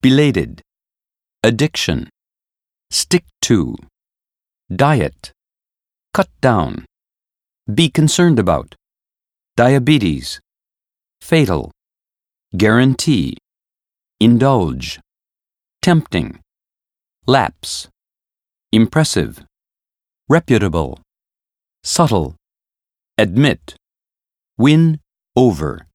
belated, addiction, stick to, diet, cut down, be concerned about, diabetes, fatal, guarantee, indulge, tempting, lapse, impressive, reputable, subtle, admit, win over.